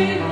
Amen.